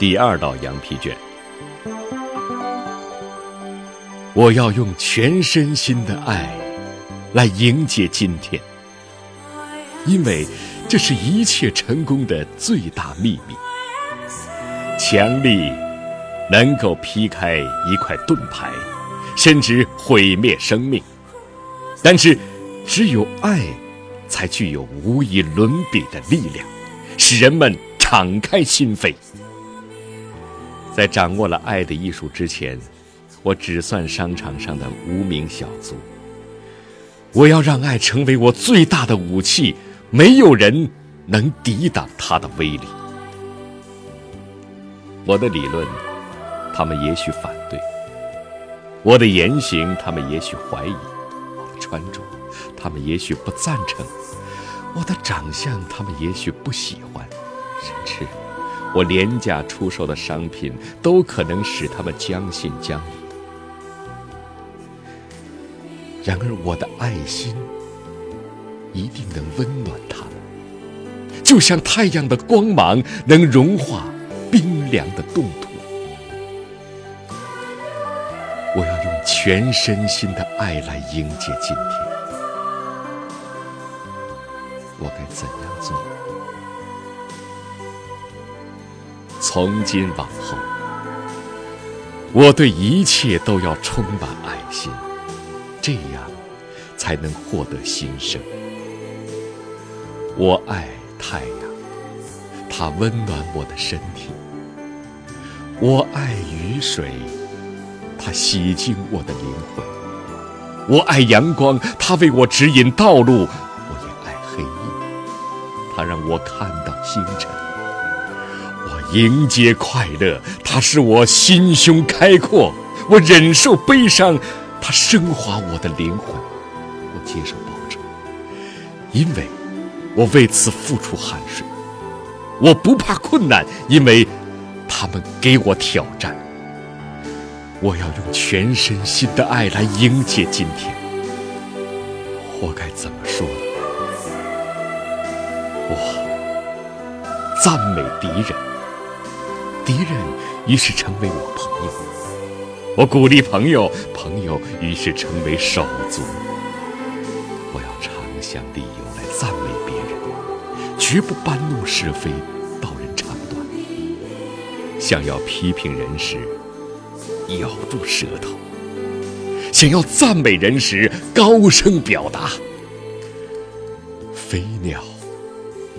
第二道羊皮卷。我要用全身心的爱来迎接今天，因为这是一切成功的最大秘密。强力能够劈开一块盾牌，甚至毁灭生命，但是只有爱才具有无以伦比的力量，使人们敞开心扉。在掌握了爱的艺术之前，我只算商场上的无名小卒。我要让爱成为我最大的武器，没有人能抵挡它的威力。我的理论，他们也许反对；我的言行，他们也许怀疑；我的穿着，他们也许不赞成；我的长相，他们也许不喜欢，甚至……我廉价出售的商品都可能使他们将信将疑。然而，我的爱心一定能温暖他们，就像太阳的光芒能融化冰凉的冻土。我要用全身心的爱来迎接今天。我该怎样做？从今往后，我对一切都要充满爱心，这样才能获得新生。我爱太阳，它温暖我的身体；我爱雨水，它洗净我的灵魂；我爱阳光，它为我指引道路；我也爱黑夜，它让我看到星辰。迎接快乐，它使我心胸开阔；我忍受悲伤，它升华我的灵魂；我接受报酬，因为我为此付出汗水；我不怕困难，因为他们给我挑战。我要用全身心的爱来迎接今天。我该怎么说？我赞美敌人。敌人于是成为我朋友，我鼓励朋友，朋友于是成为手足。我要常想理由来赞美别人，绝不搬弄是非，道人长短。想要批评人时，咬住舌头；想要赞美人时，高声表达。飞鸟、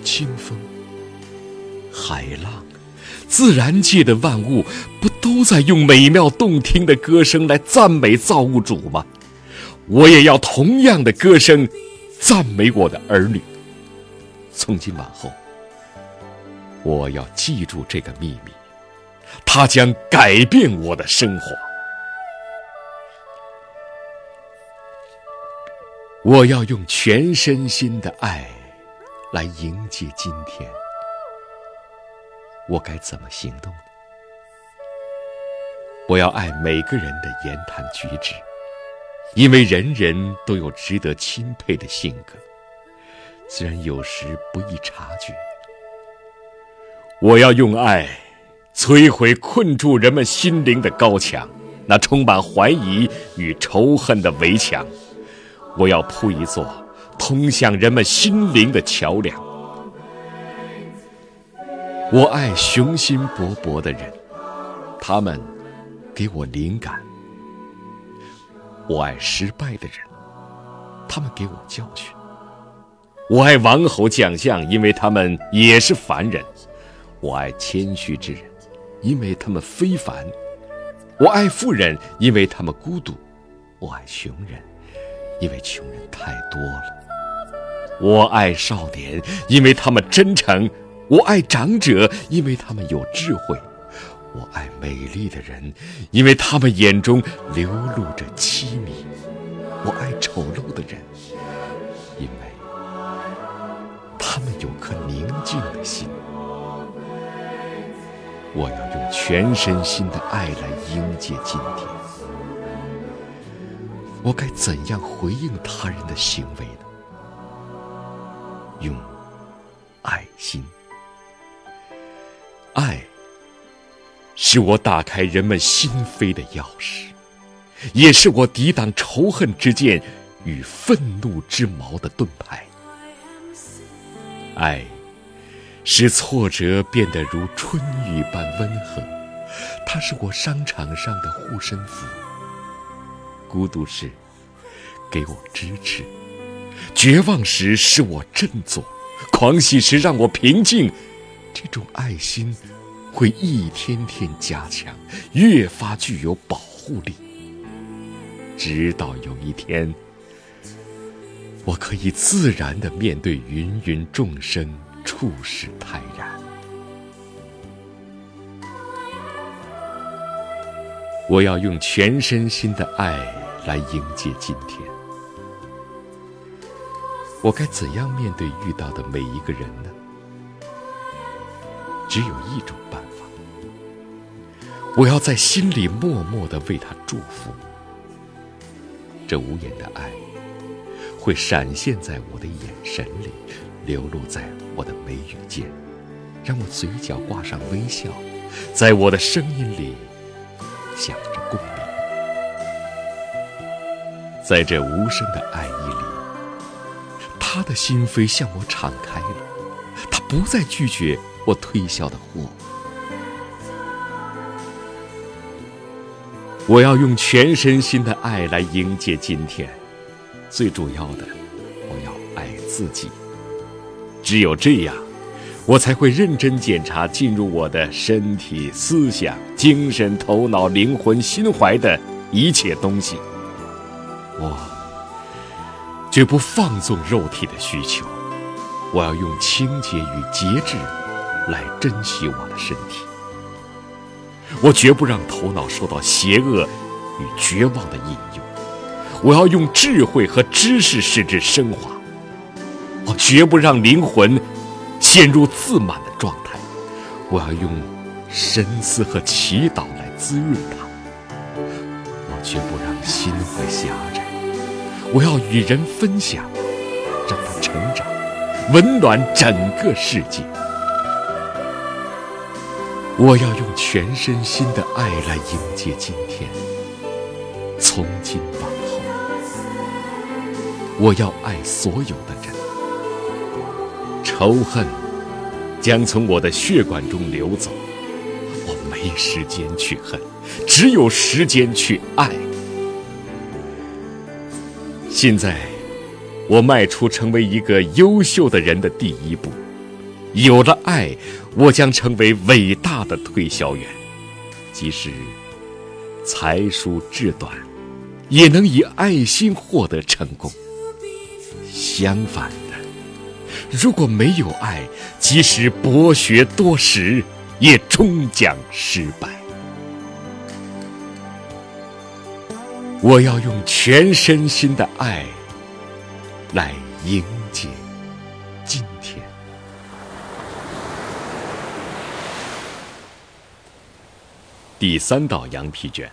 清风、海浪。自然界的万物不都在用美妙动听的歌声来赞美造物主吗？我也要同样的歌声赞美我的儿女。从今往后，我要记住这个秘密，它将改变我的生活。我要用全身心的爱来迎接今天。我该怎么行动呢？我要爱每个人的言谈举止，因为人人都有值得钦佩的性格，虽然有时不易察觉。我要用爱摧毁困住人们心灵的高墙，那充满怀疑与仇恨的围墙。我要铺一座通向人们心灵的桥梁。我爱雄心勃勃的人，他们给我灵感；我爱失败的人，他们给我教训；我爱王侯将相，因为他们也是凡人；我爱谦虚之人，因为他们非凡；我爱富人，因为他们孤独；我爱穷人，因为穷人太多了；我爱少年，因为他们真诚。我爱长者，因为他们有智慧；我爱美丽的人，因为他们眼中流露着凄迷；我爱丑陋的人，因为他们有颗宁静的心。我要用全身心的爱来迎接今天。我该怎样回应他人的行为呢？用爱心。爱是我打开人们心扉的钥匙，也是我抵挡仇恨之剑与愤怒之矛的盾牌。爱，使挫折变得如春雨般温和，它是我商场上的护身符。孤独时，给我支持；绝望时，使我振作；狂喜时，让我平静。这种爱心会一天天加强，越发具有保护力，直到有一天，我可以自然的面对芸芸众生，处事泰然。我要用全身心的爱来迎接今天。我该怎样面对遇到的每一个人呢？只有一种办法，我要在心里默默的为他祝福。这无言的爱，会闪现在我的眼神里，流露在我的眉宇间，让我嘴角挂上微笑，在我的声音里响着共鸣。在这无声的爱意里，他的心扉向我敞开了，他不再拒绝。我推销的货，我要用全身心的爱来迎接今天。最主要的，我要爱自己。只有这样，我才会认真检查进入我的身体、思想、精神、头脑、灵魂、心怀的一切东西。我绝不放纵肉体的需求，我要用清洁与节制。来珍惜我的身体，我绝不让头脑受到邪恶与绝望的引诱。我要用智慧和知识使之升华。我绝不让灵魂陷入自满的状态。我要用深思和祈祷来滋润它。我绝不让心怀狭窄。我要与人分享，让它成长，温暖整个世界。我要用全身心的爱来迎接今天。从今往后，我要爱所有的人。仇恨将从我的血管中流走。我没时间去恨，只有时间去爱。现在，我迈出成为一个优秀的人的第一步。有了爱，我将成为伟大的推销员，即使才疏志短，也能以爱心获得成功。相反的，如果没有爱，即使博学多识，也终将失败。我要用全身心的爱来迎接第三道羊皮卷。